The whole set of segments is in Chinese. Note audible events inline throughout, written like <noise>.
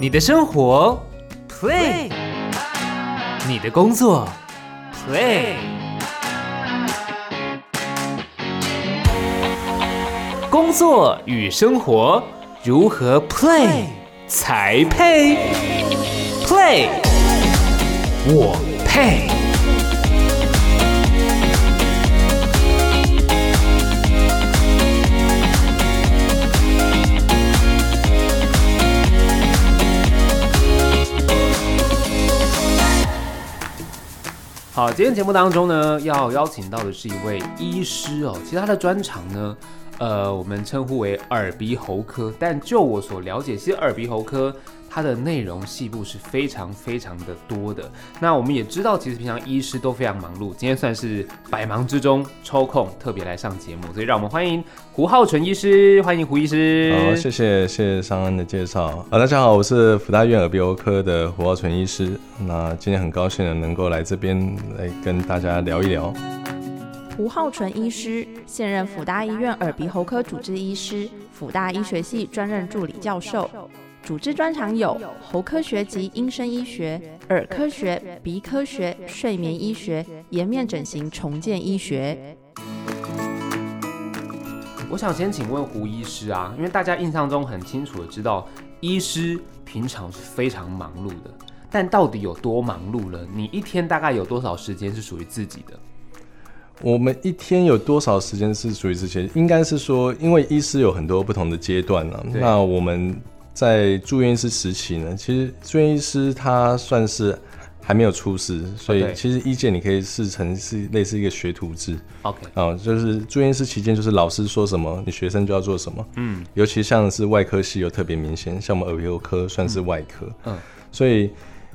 你的生活，play；你的工作，play。工作与生活如何 play 才配？play，我配。好，今天节目当中呢，要邀请到的是一位医师哦。其实他的专长呢，呃，我们称呼为耳鼻喉科。但就我所了解，其实耳鼻喉科。它的内容细部是非常非常的多的。那我们也知道，其实平常医师都非常忙碌，今天算是百忙之中抽空特别来上节目，所以让我们欢迎胡浩纯医师，欢迎胡医师。好，谢谢谢谢尚恩的介绍。啊，大家好，我是福大院耳鼻喉科的胡浩纯医师。那今天很高兴的能够来这边来跟大家聊一聊。胡浩纯医师，现任辅大医院耳鼻喉科主治医师，辅大医学系专任助理教授。主治专长有喉科学及音声医学、耳科学、鼻科学、睡眠医学、颜面整形重建医学。我想先请问胡医师啊，因为大家印象中很清楚的知道，医师平常是非常忙碌的，但到底有多忙碌了？你一天大概有多少时间是属于自己的？我们一天有多少时间是属于自己？应该是说，因为医师有很多不同的阶段呢。那我们。在住院医师时期呢，其实住院医师他算是还没有出师，所以其实医界你可以视成是类似一个学徒制。OK，啊，就是住院医师期间，就是老师说什么，你学生就要做什么。嗯，尤其像是外科系又特别明显，像我们耳鼻喉科算是外科。嗯，所以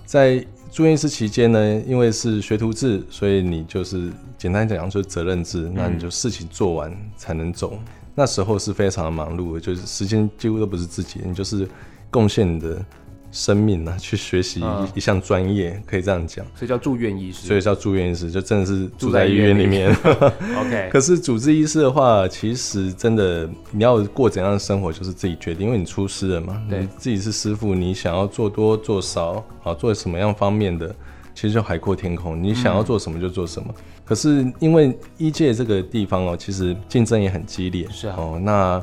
在住院医师期间呢，因为是学徒制，所以你就是简单讲就是责任制，那你就事情做完才能走。那时候是非常的忙碌，就是时间几乎都不是自己，你就是贡献你的生命啊，去学习一一项专业，可以这样讲。所以叫住院医师。所以叫住院医师，就真的是住在医院里面。<laughs> OK。可是主治医师的话，其实真的你要过怎样的生活，就是自己决定，因为你出师了嘛。你。自己是师傅，你想要做多做少，啊，做什么样方面的，其实就海阔天空，你想要做什么就做什么。可是因为医界这个地方哦，其实竞争也很激烈。是啊。哦，那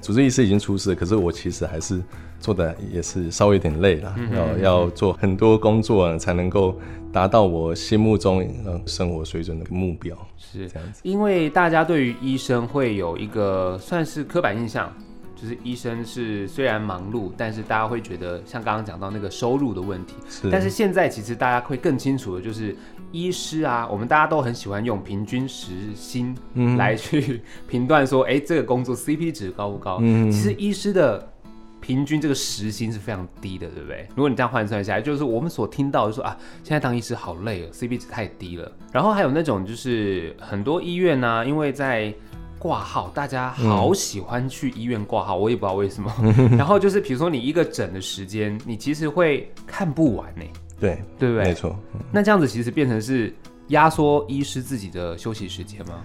主治医师已经出事，可是我其实还是做的也是稍微有点累了，要要做很多工作才能够达到我心目中呃生活水准的目标。是这样子。因为大家对于医生会有一个算是刻板印象。就是医生是虽然忙碌，但是大家会觉得像刚刚讲到那个收入的问题。是。但是现在其实大家会更清楚的就是，医师啊，我们大家都很喜欢用平均时薪来去 <laughs> 评断说，哎，这个工作 CP 值高不高？嗯。其实医师的平均这个时薪是非常低的，对不对？如果你这样换算下来，就是我们所听到就说啊，现在当医师好累哦，CP 值太低了。然后还有那种就是很多医院呢，因为在挂号，大家好喜欢去医院挂号，我也不知道为什么。<laughs> 然后就是，比如说你一个诊的时间，你其实会看不完呢。对，对不对？没错。那这样子其实变成是压缩医师自己的休息时间吗？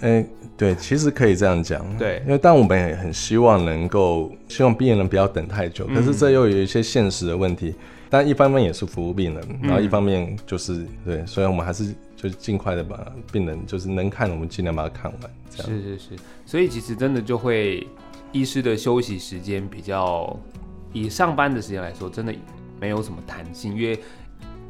哎，对，其实可以这样讲。对，因为但我们也很希望能够希望病人不要等太久，可是这又有一些现实的问题。但一方面也是服务病人，然后一方面就是对，所以我们还是。就是尽快的把病人，就是能看，我们尽量把它看完。这样是是是，所以其实真的就会，医师的休息时间比较，以上班的时间来说，真的没有什么弹性，因为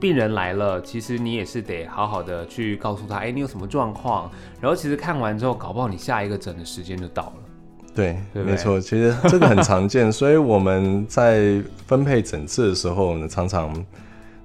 病人来了，其实你也是得好好的去告诉他，哎，你有什么状况，然后其实看完之后，搞不好你下一个诊的时间就到了。对，没错，其实这个很常见，<laughs> 所以我们在分配诊次的时候呢，常常。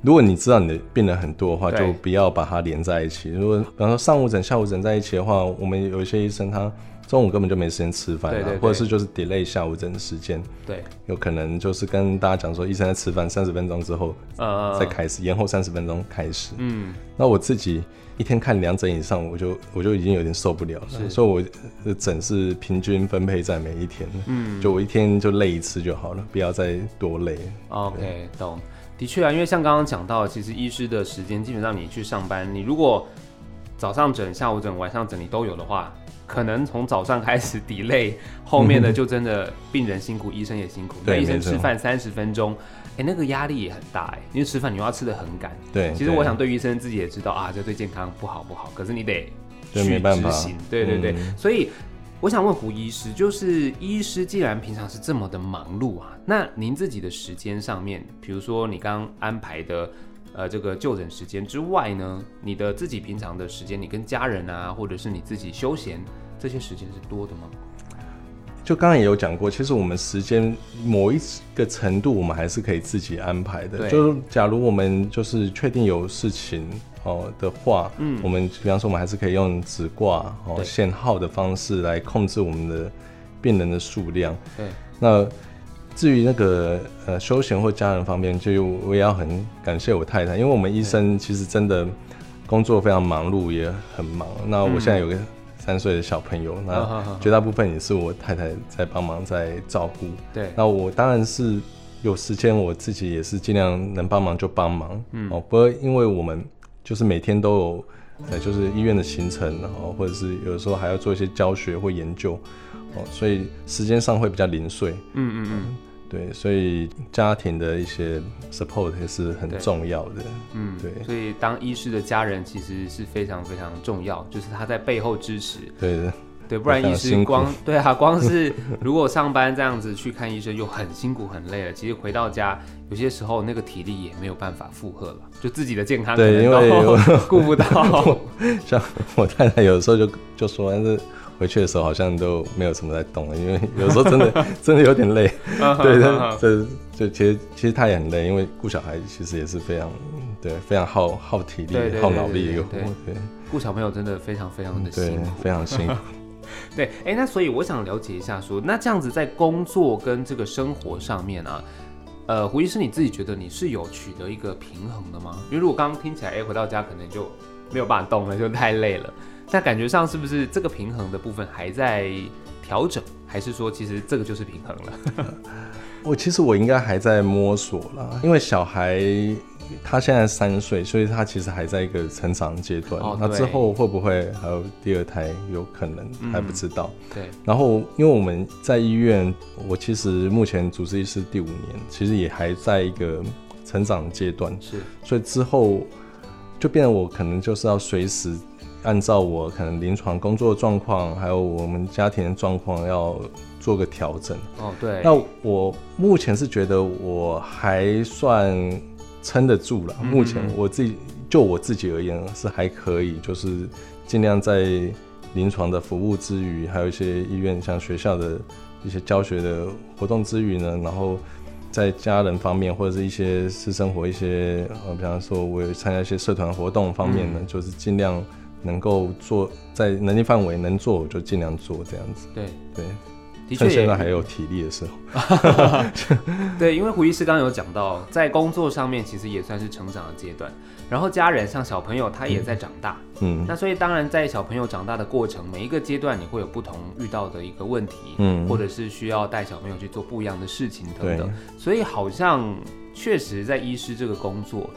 如果你知道你的病人很多的话，就不要把它连在一起。如果比方说上午诊、下午诊在一起的话，我们有一些医生他中午根本就没时间吃饭，或者是就是 delay 下午诊的时间。对，有可能就是跟大家讲说，医生在吃饭三十分钟之后，呃，再开始延后三十分钟开始。嗯，那我自己一天看两诊以上，我就我就已经有点受不了了。所以我的诊是平均分配在每一天，嗯，就我一天就累一次就好了，不要再多累。OK，懂。的确啊，因为像刚刚讲到，其实医师的时间基本上你去上班，你如果早上诊、下午诊、晚上诊你都有的话，可能从早上开始 <laughs> delay，后面的就真的病人辛苦，医生也辛苦。对，医生吃饭三十分钟，哎，那个压力也很大哎，因为吃饭你要吃的很赶。对，其实我想对医生自己也知道啊，这对健康不好不好，可是你得去执行。对对对，所以我想问胡医师，就是医师既然平常是这么的忙碌啊，那您自己的时间上面，比如说你刚安排的。呃，这个就诊时间之外呢，你的自己平常的时间，你跟家人啊，或者是你自己休闲这些时间是多的吗？就刚刚也有讲过，其实我们时间某一个程度，我们还是可以自己安排的。就假如我们就是确定有事情哦的话，嗯，我们比方说我们还是可以用纸挂哦限号的方式来控制我们的病人的数量。对，那。至于那个呃休闲或家人方面，就我也要很感谢我太太，因为我们医生其实真的工作非常忙碌，也很忙。那我现在有个三岁的小朋友，那绝大部分也是我太太在帮忙在照顾。对，那我当然是有时间，我自己也是尽量能帮忙就帮忙。嗯，哦，不过因为我们就是每天都有呃就是医院的行程，然后或者是有时候还要做一些教学或研究。哦，所以时间上会比较零碎。嗯嗯嗯，对，所以家庭的一些 support 也是很重要的。嗯，对。所以当医师的家人其实是非常非常重要，就是他在背后支持。对的，对，不然医师光 <laughs> 对啊，光是如果上班这样子去看医生又很辛苦很累了，其实回到家有些时候那个体力也没有办法负荷了，就自己的健康对，因为顾不到。<laughs> 像我太太有时候就就说，但是。回去的时候好像都没有什么在动了，因为有时候真的 <laughs> 真的有点累。对，这这其实其实他也很累，因为顾小孩其实也是非常对非常耗耗体力、耗脑力一个活。对，顾小朋友真的非常非常的辛苦，非常辛苦。<laughs> 对，哎，那所以我想了解一下，说那这样子在工作跟这个生活上面啊，呃，胡医师你自己觉得你是有取得一个平衡的吗？因为如果刚刚听起来，哎，回到家可能就没有办法动了，就太累了。但感觉上是不是这个平衡的部分还在调整，还是说其实这个就是平衡了？<laughs> 我其实我应该还在摸索啦，因为小孩他现在三岁，所以他其实还在一个成长阶段。那之后会不会还有第二胎？有可能还不知道。对。然后因为我们在医院，我其实目前主治医师第五年，其实也还在一个成长阶段。是。所以之后就变得我可能就是要随时。按照我可能临床工作状况，还有我们家庭的状况，要做个调整。哦，对。那我目前是觉得我还算撑得住了。目前我自己就我自己而言是还可以，就是尽量在临床的服务之余，还有一些医院像学校的一些教学的活动之余呢，然后在家人方面或者是一些私生活一些呃，比方说我有参加一些社团活动方面呢，就是尽量。能够做在能力范围能做，我就尽量做这样子。对。对，的确现在还有体力的时候。<laughs> 对，因为胡医师刚刚有讲到，在工作上面其实也算是成长的阶段，然后家人像小朋友他也在长大，嗯，那所以当然在小朋友长大的过程，每一个阶段你会有不同遇到的一个问题，嗯，或者是需要带小朋友去做不一样的事情等等，所以好像确实在医师这个工作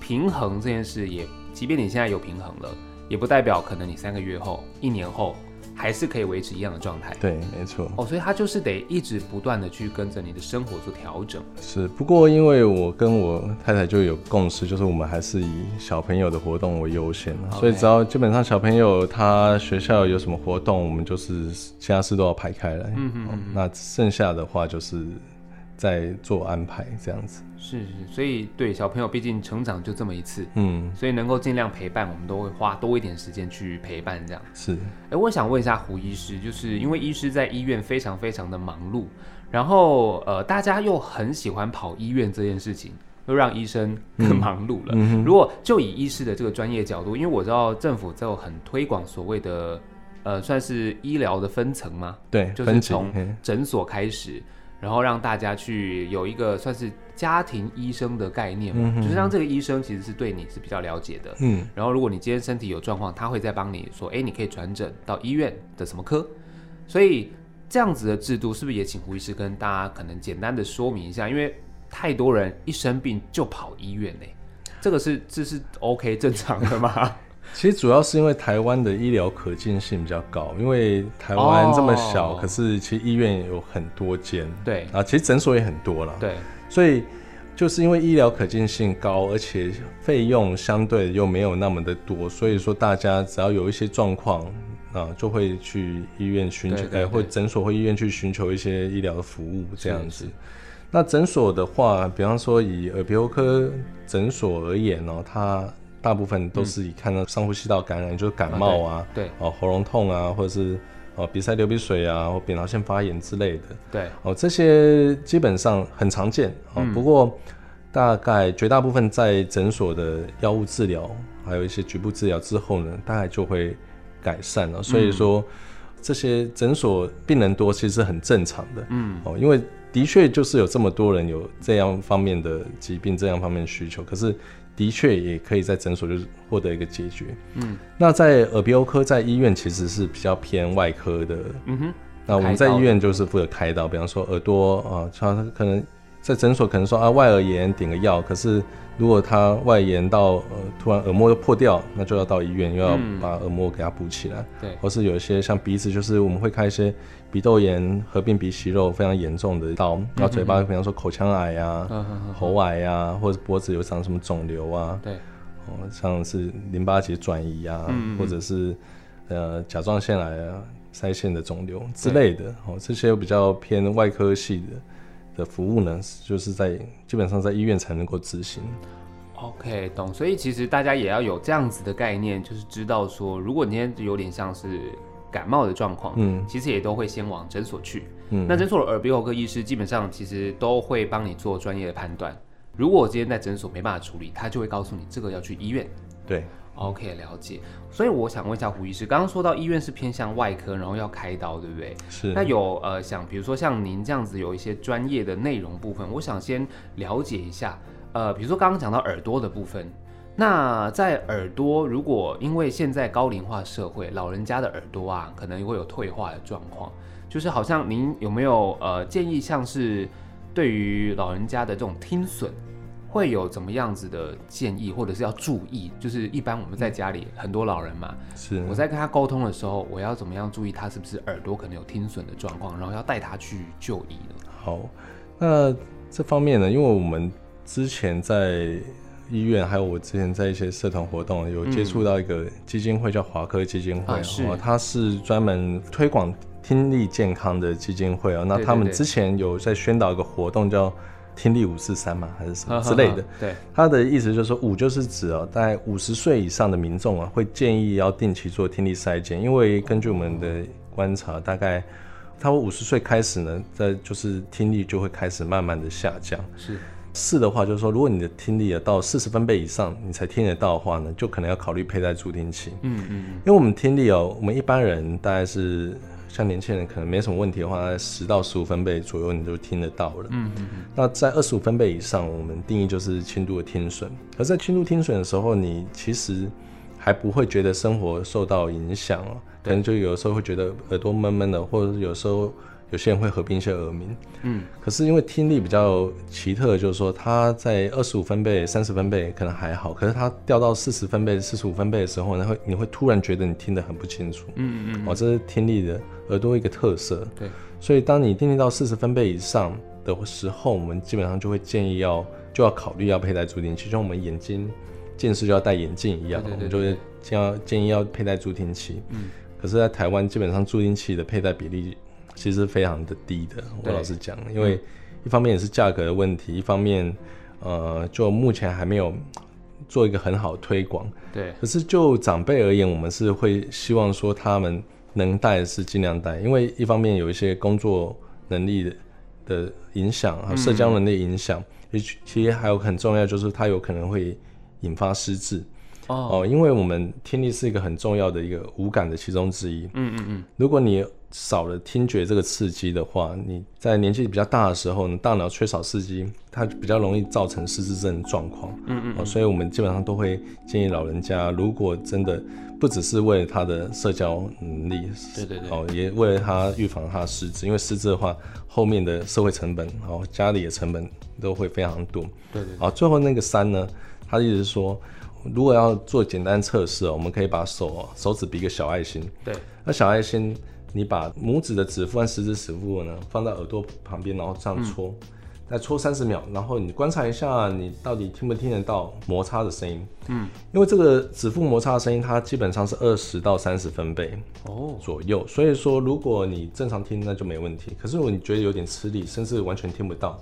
平衡这件事，也即便你现在有平衡了。也不代表可能你三个月后、一年后还是可以维持一样的状态。对，没错。哦，所以他就是得一直不断的去跟着你的生活做调整。是，不过因为我跟我太太就有共识，就是我们还是以小朋友的活动为优先，所以只要基本上小朋友他学校有什么活动，我们就是其他事都要排开来。嗯嗯。那剩下的话就是在做安排这样子。是是，所以对小朋友，毕竟成长就这么一次，嗯，所以能够尽量陪伴，我们都会花多一点时间去陪伴，这样是。哎，我想问一下胡医师，就是因为医师在医院非常非常的忙碌，然后呃，大家又很喜欢跑医院这件事情，又让医生更忙碌了。如果就以医师的这个专业角度，因为我知道政府在很推广所谓的呃，算是医疗的分层嘛？对，就是从诊所开始。然后让大家去有一个算是家庭医生的概念嘛，就是让这个医生其实是对你是比较了解的。嗯，然后如果你今天身体有状况，他会再帮你说，哎，你可以转诊到医院的什么科。所以这样子的制度是不是也请胡医师跟大家可能简单的说明一下？因为太多人一生病就跑医院呢，这个是这是 OK 正常的吗？其实主要是因为台湾的医疗可进性比较高，因为台湾这么小，可是其实医院有很多间，对。啊，其实诊所也很多了，对，所以就是因为医疗可进性高，而且费用相对又没有那么的多，所以说大家只要有一些状况啊，就会去医院寻求，哎，或诊所或医院去寻求一些医疗的服务这样子。那诊所的话，比方说以耳鼻喉科诊所而言呢，它大部分都是以看到上呼吸道感染，就是感冒啊，对，哦喉咙痛啊，或者是哦鼻塞流鼻水啊，或扁桃腺发炎之类的，对，哦这些基本上很常见哦。不过大概绝大部分在诊所的药物治疗，还有一些局部治疗之后呢，大概就会改善了。所以说这些诊所病人多，其实很正常的，嗯，哦因为。的确就是有这么多人有这样方面的疾病，这样方面的需求，可是的确也可以在诊所就是获得一个解决。嗯，那在耳鼻喉科在医院其实是比较偏外科的。嗯哼，那我们在医院就是负责开刀，比方说耳朵啊，他可能在诊所可能说啊外耳炎点个药，可是。如果他外延到呃突然耳膜又破掉，那就要到医院，又要把耳膜给它补起来。对，或是有一些像鼻子，就是我们会开一些鼻窦炎合并鼻息肉非常严重的到。然后嘴巴，比方说口腔癌呀、喉癌呀，或者脖子有长什么肿瘤啊。对，哦，像是淋巴结转移啊，或者是呃甲状腺癌啊、腮腺的肿瘤之类的。哦，这些比较偏外科系的。的服务呢，就是在基本上在医院才能够执行。OK，懂。所以其实大家也要有这样子的概念，就是知道说，如果你今天有点像是感冒的状况，嗯，其实也都会先往诊所去。嗯，那诊所的耳鼻喉科医师基本上其实都会帮你做专业的判断。如果我今天在诊所没办法处理，他就会告诉你这个要去医院。对。OK，了解。所以我想问一下胡医师，刚刚说到医院是偏向外科，然后要开刀，对不对？是。那有呃，想比如说像您这样子有一些专业的内容部分，我想先了解一下。呃，比如说刚刚讲到耳朵的部分，那在耳朵，如果因为现在高龄化社会，老人家的耳朵啊，可能会有退化的状况，就是好像您有没有呃建议，像是对于老人家的这种听损？会有怎么样子的建议，或者是要注意？就是一般我们在家里很多老人嘛，是我在跟他沟通的时候，我要怎么样注意他是不是耳朵可能有听损的状况，然后要带他去就医呢？好，那这方面呢，因为我们之前在医院，还有我之前在一些社团活动有接触到一个基金会，叫华科基金会，是，它是专门推广听力健康的基金会啊。那他们之前有在宣导一个活动叫。听力五四三嘛，还是什么之类的？对，他的意思就是说，五就是指哦，大概五十岁以上的民众啊，会建议要定期做听力筛检，因为根据我们的观察，大概他五十岁开始呢，在就是听力就会开始慢慢的下降。是四的话，就是说，如果你的听力啊到四十分贝以上，你才听得到的话呢，就可能要考虑佩戴助听器。嗯嗯，因为我们听力哦，我们一般人大概是。像年轻人可能没什么问题的话，十到十五分贝左右你就听得到了。嗯嗯嗯。那在二十五分贝以上，我们定义就是轻度的听损。而在轻度听损的时候，你其实还不会觉得生活受到影响哦，可能就有时候会觉得耳朵闷闷的，或者是有时候。有些人会合并一些耳鸣，嗯，可是因为听力比较奇特，就是说它在二十五分贝、三十分贝可能还好，可是它掉到四十分贝、四十五分贝的时候，呢，会你会突然觉得你听得很不清楚，嗯嗯哦，这是听力的耳朵一个特色，对，所以当你听力到四十分贝以上的时候，我们基本上就会建议要就要考虑要佩戴助听器，就像我们眼睛近视就要戴眼镜一样，我们就会建要建议要佩戴助听器，嗯，可是，在台湾基本上助听器的佩戴比例。其实非常的低的，我老实讲，因为一方面也是价格的问题，一方面，呃，就目前还没有做一个很好的推广。对。可是就长辈而言，我们是会希望说他们能戴是尽量戴，因为一方面有一些工作能力的的影响啊，社交能力影响，其实还有很重要就是他有可能会引发失智。哦。因为我们听力是一个很重要的一个五感的其中之一。嗯嗯嗯。如果你少了听觉这个刺激的话，你在年纪比较大的时候，大脑缺少刺激，它比较容易造成失智症状况。嗯嗯，所以我们基本上都会建议老人家，如果真的不只是为了他的社交能力，对对对，哦，也为了他预防他失智，因为失智的话，后面的社会成本，哦，家里的成本都会非常多。对对，好，最后那个三呢，他意思是说。如果要做简单测试哦，我们可以把手手指比一个小爱心。对。那小爱心，你把拇指的指腹和食指指腹呢放到耳朵旁边，然后这样搓，再搓三十秒，然后你观察一下，你到底听不听得到摩擦的声音？嗯。因为这个指腹摩擦的声音，它基本上是二十到三十分贝哦左右，所以说如果你正常听，那就没问题。可是如果你觉得有点吃力，甚至完全听不到。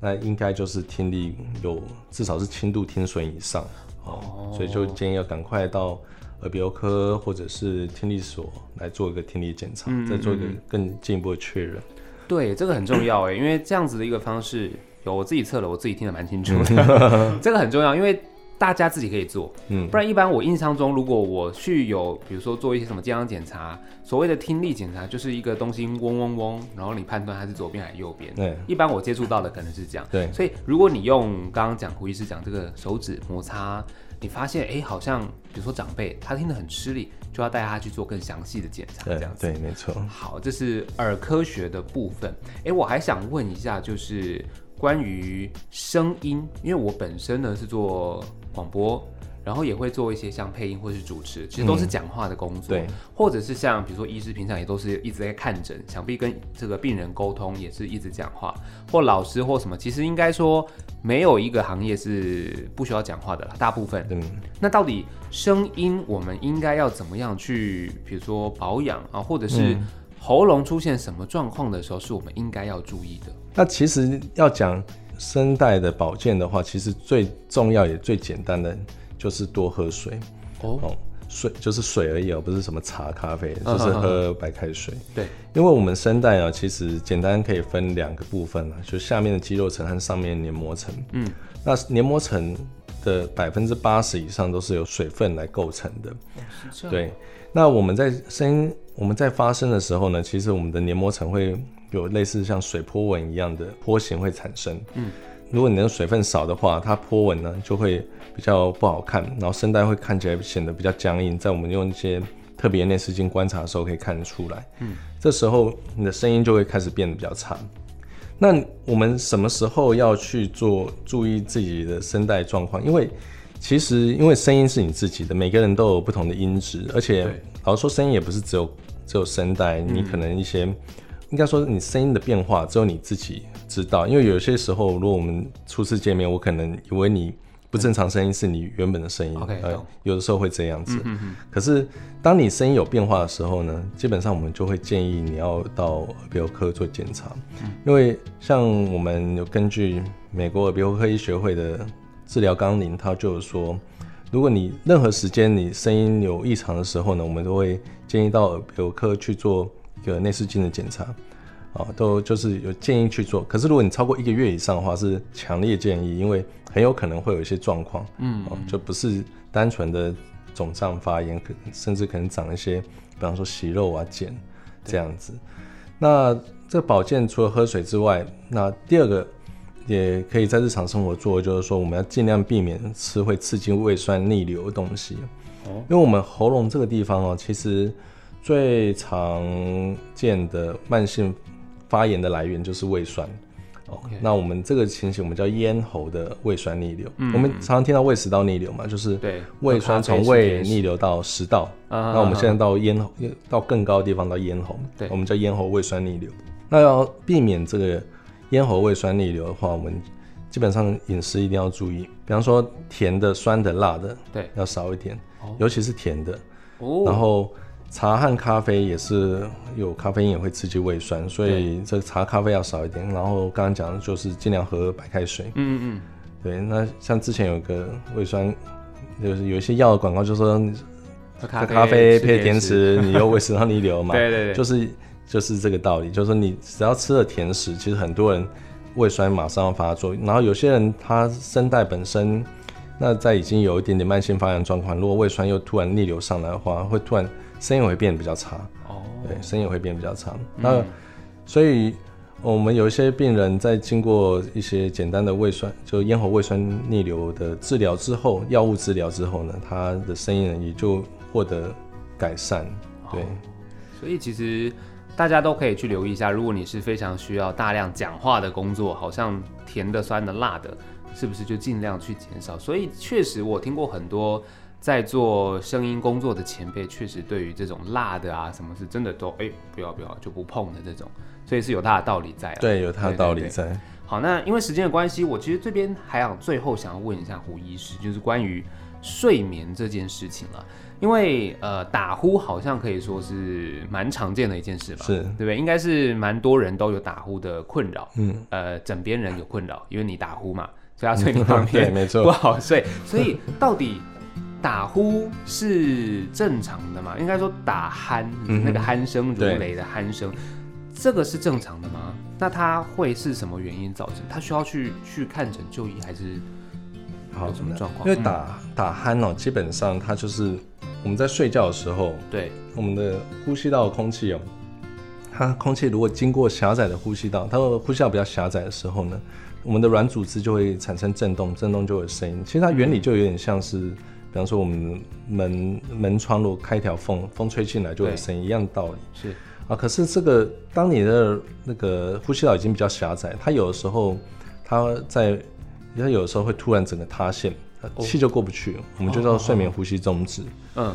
那应该就是听力有至少是轻度听损以上哦，所以就建议要赶快到耳鼻喉科或者是听力所来做一个听力检查，再做一个更进一步的确认。对，这个很重要哎，因为这样子的一个方式，有我自己测了，我自己听得蛮清楚的，<laughs> 这个很重要，因为。大家自己可以做，嗯，不然一般我印象中，如果我去有，比如说做一些什么健康检查，所谓的听力检查，就是一个东西嗡嗡嗡，然后你判断它是左边还是右边。对，一般我接触到的可能是这样。对，所以如果你用刚刚讲胡医师讲这个手指摩擦，你发现哎，好像比如说长辈他听得很吃力，就要带他去做更详细的检查，这样子。对，没错。好，这是耳科学的部分。哎，我还想问一下，就是关于声音，因为我本身呢是做。广播，然后也会做一些像配音或是主持，其实都是讲话的工作。对，或者是像比如说医师平常也都是一直在看诊，想必跟这个病人沟通也是一直讲话，或老师或什么，其实应该说没有一个行业是不需要讲话的了，大部分。嗯，那到底声音我们应该要怎么样去，比如说保养啊，或者是喉咙出现什么状况的时候，是我们应该要注意的？那其实要讲。声带的保健的话，其实最重要也最简单的就是多喝水哦，水就是水而已哦，不是什么茶咖啡，就是喝白开水。对，因为我们声带啊，其实简单可以分两个部分啊，就下面的肌肉层和上面黏膜层。嗯，那黏膜层的百分之八十以上都是由水分来构成的。对，那我们在声音我们在发声的时候呢，其实我们的黏膜层会。有类似像水波纹一样的波形会产生。嗯，如果你的水分少的话，它波纹呢就会比较不好看，然后声带会看起来显得比较僵硬。在我们用一些特别内视镜观察的时候可以看得出来。嗯，这时候你的声音就会开始变得比较差。那我们什么时候要去做注意自己的声带状况？因为其实因为声音是你自己的，每个人都有不同的音质，而且老实说，声音也不是只有只有声带，你可能一些。应该说，你声音的变化只有你自己知道。因为有些时候，如果我们初次见面，我可能以为你不正常声音是你原本的声音。OK，有的时候会这样子。嗯可是，当你声音有变化的时候呢，基本上我们就会建议你要到耳鼻喉科做检查。嗯。因为像我们有根据美国耳鼻喉科医学会的治疗纲领，它就是说，如果你任何时间你声音有异常的时候呢，我们都会建议到耳鼻喉科去做。一个内视镜的检查，啊，都就是有建议去做。可是如果你超过一个月以上的话，是强烈建议，因为很有可能会有一些状况，嗯，就不是单纯的肿胀发炎，可甚至可能长一些，比方说息肉啊、茧这样子。那这保健除了喝水之外，那第二个也可以在日常生活做，就是说我们要尽量避免吃会刺激胃酸逆流的东西。哦，因为我们喉咙这个地方哦，其实。最常见的慢性发炎的来源就是胃酸。OK，那我们这个情形我们叫咽喉的胃酸逆流。我们常常听到胃食道逆流嘛，就是对胃酸从胃逆流到食道。那我们现在到咽喉，到更高的地方到咽喉，对，我们叫咽喉胃酸逆流。那要避免这个咽喉胃酸逆流的话，我们基本上饮食一定要注意，比方说甜的、酸的、辣的，对，要少一点，尤其是甜的。哦，然后。茶和咖啡也是有咖啡因，也会刺激胃酸，所以这个茶咖啡要少一点。然后刚刚讲的就是尽量喝白开水。嗯嗯，对。那像之前有个胃酸，就是有一些药的广告，就说喝咖啡配甜食，<laughs> 你又胃食道逆流嘛。对对对，就是就是这个道理，就是说你只要吃了甜食，其实很多人胃酸马上要发作。然后有些人他声带本身，那在已经有一点点慢性发炎状况，如果胃酸又突然逆流上来的话，会突然。声音会变得比较差哦，对，声音会变得比较差。那所以我们有一些病人在经过一些简单的胃酸，就咽喉胃酸逆流的治疗之后，药物治疗之后呢，他的声音呢也就获得改善。对，所以其实大家都可以去留意一下，如果你是非常需要大量讲话的工作，好像甜的、酸的、辣的。是不是就尽量去减少？所以确实我听过很多在做声音工作的前辈，确实对于这种辣的啊，什么是真的都哎不要不要就不碰的这种，所以是有他的道理在。对，有他的道理在。好，那因为时间的关系，我其实这边还想最后想要问一下胡医师，就是关于睡眠这件事情了。因为呃，打呼好像可以说是蛮常见的一件事吧，是对不对？应该是蛮多人都有打呼的困扰，嗯，呃，枕边人有困扰，因为你打呼嘛，所以他 <laughs> 睡你旁边，没错，不好睡。所以到底打呼是正常的吗？应该说打鼾，那个鼾声如雷的鼾声，这个是正常的吗？那它会是什么原因造成？他需要去去看诊就医，还是有什么状况？因为打打鼾哦，基本上它就是。我们在睡觉的时候，对我们的呼吸道的空气哦，它空气如果经过狭窄的呼吸道，它的呼吸道比较狭窄的时候呢，我们的软组织就会产生震动，震动就有声音。其实它原理就有点像是，比方说我们门门窗如果开一条缝，风吹进来就有声音一样的道理。是啊，可是这个当你的那个呼吸道已经比较狭窄，它有的时候它在它有的时候会突然整个塌陷。气就过不去，我们就叫睡眠呼吸中止。嗯，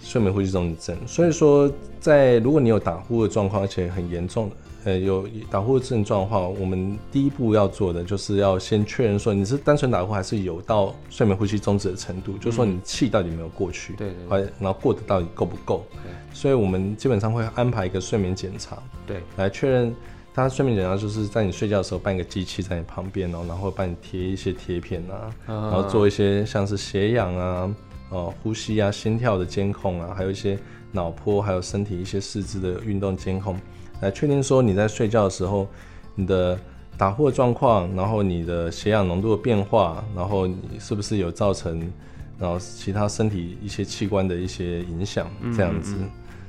睡眠呼吸中止症。所以说，在如果你有打呼的状况，而且很严重的，呃，有打呼的症状的话，我们第一步要做的就是要先确认说你是单纯打呼还是有到睡眠呼吸中止的程度，就是说你气到底没有过去，对对，然后过得到底够不够？对，所以我们基本上会安排一个睡眠检查，对，来确认。他睡眠检查就是在你睡觉的时候，办一个机器在你旁边哦，然后帮你贴一些贴片啊，然后做一些像是血氧啊、哦呼吸啊、心跳的监控啊，还有一些脑波，还有身体一些四肢的运动监控，来确定说你在睡觉的时候你的打呼的状况，然后你的血氧浓度的变化，然后你是不是有造成然后其他身体一些器官的一些影响这样子。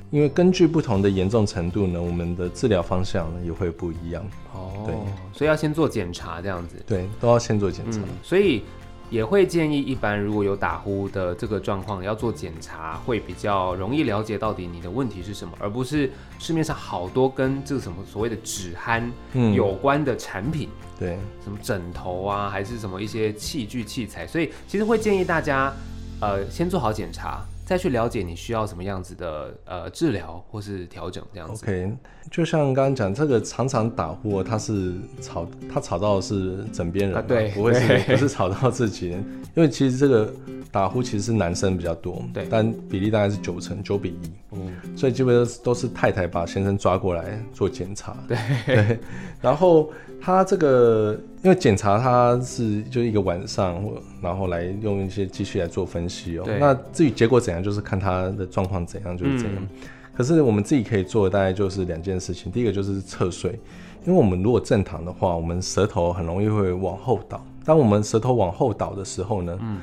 因为根据不同的严重程度呢，我们的治疗方向呢也会不一样。哦，对，所以要先做检查这样子。对，都要先做检查。所以也会建议，一般如果有打呼的这个状况，要做检查，会比较容易了解到底你的问题是什么，而不是市面上好多跟这个什么所谓的止鼾有关的产品。对，什么枕头啊，还是什么一些器具器材。所以其实会建议大家，呃，先做好检查。再去了解你需要什么样子的呃治疗或是调整这样子。OK，就像刚刚讲这个常常打呼，他是吵他吵到的是枕边人，对，不会是不是吵到自己。人，因为其实这个打呼其实是男生比较多，对，但比例大概是九成九比一，嗯，所以基本上都是太太把先生抓过来做检查，对。对，然后。他这个，因为检查它是就一个晚上，然后来用一些机器来做分析哦。那至于结果怎样，就是看它的状况怎样就是怎样。可是我们自己可以做的大概就是两件事情，第一个就是侧睡，因为我们如果正躺的话，我们舌头很容易会往后倒。当我们舌头往后倒的时候呢，嗯，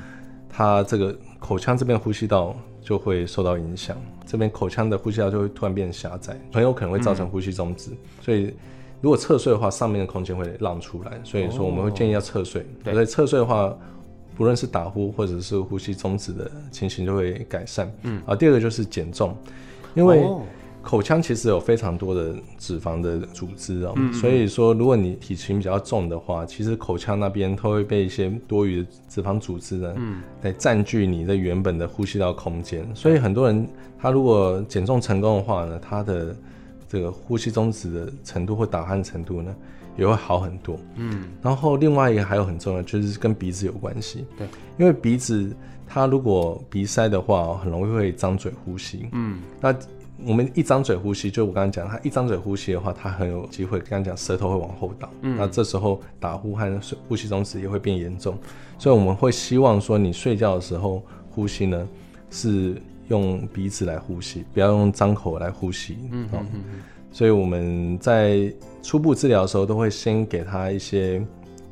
它这个口腔这边呼吸道就会受到影响，这边口腔的呼吸道就会突然变狭窄，很有可能会造成呼吸中止。所以如果侧睡的话，上面的空间会让出来，所以说我们会建议要侧睡。所以侧睡的话，不论是打呼或者是呼吸中止的情形就会改善。嗯，啊，第二个就是减重，因为口腔其实有非常多的脂肪的组织哦，所以说如果你体型比较重的话，其实口腔那边都会被一些多余的脂肪组织呢，嗯，来占据你的原本的呼吸道空间。所以很多人他如果减重成功的话呢，他的这个呼吸中止的程度或打鼾程度呢，也会好很多。嗯，然后另外一个还有很重要，就是跟鼻子有关系。对，因为鼻子它如果鼻塞的话，很容易会张嘴呼吸。嗯，那我们一张嘴呼吸，就我刚刚讲，它一张嘴呼吸的话，它很有机会，刚刚讲舌头会往后倒。嗯，那这时候打呼和呼吸中止也会变严重。所以我们会希望说，你睡觉的时候呼吸呢是。用鼻子来呼吸，不要用张口来呼吸。嗯嗯嗯。所以我们在初步治疗的时候，都会先给他一些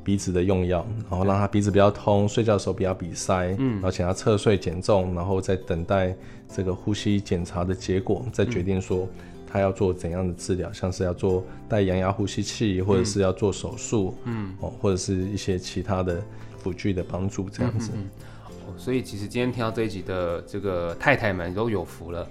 鼻子的用药，然后让他鼻子比较通，睡觉的时候不要鼻塞。嗯。然后请他侧睡减重，然后再等待这个呼吸检查的结果，再决定说他要做怎样的治疗，像是要做带阳压呼吸器，或者是要做手术。嗯。哦，或者是一些其他的辅具的帮助，这样子。所以其实今天听到这一集的这个太太们都有福了，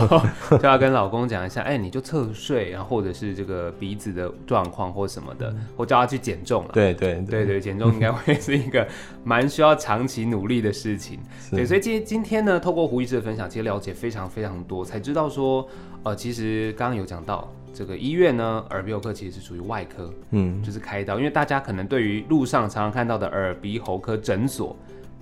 <laughs> 就要跟老公讲一下，哎，你就侧睡，然后或者是这个鼻子的状况或什么的，或叫他去减重了。对对对对，减重应该会是一个蛮需要长期努力的事情。对，所以今今天呢，透过胡医师的分享，其实了解非常非常多，才知道说，呃，其实刚刚有讲到这个医院呢，耳鼻喉科其实是属于外科，嗯，就是开刀，因为大家可能对于路上常常看到的耳鼻喉科诊所。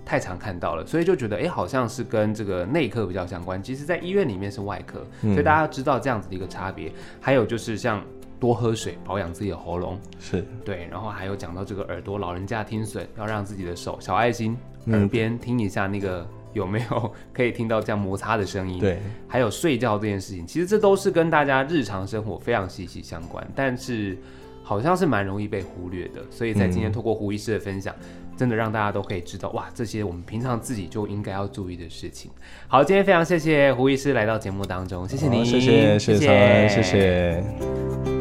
太常看到了，所以就觉得哎，好像是跟这个内科比较相关。其实，在医院里面是外科，所以大家知道这样子的一个差别。还有就是像多喝水，保养自己的喉咙，是对。然后还有讲到这个耳朵，老人家听损，要让自己的手小爱心耳边听一下那个有没有可以听到这样摩擦的声音。对，还有睡觉这件事情，其实这都是跟大家日常生活非常息息相关，但是好像是蛮容易被忽略的。所以在今天透过胡医师的分享。真的让大家都可以知道哇，这些我们平常自己就应该要注意的事情。好，今天非常谢谢胡医师来到节目当中，谢谢您，谢谢，谢谢，谢谢。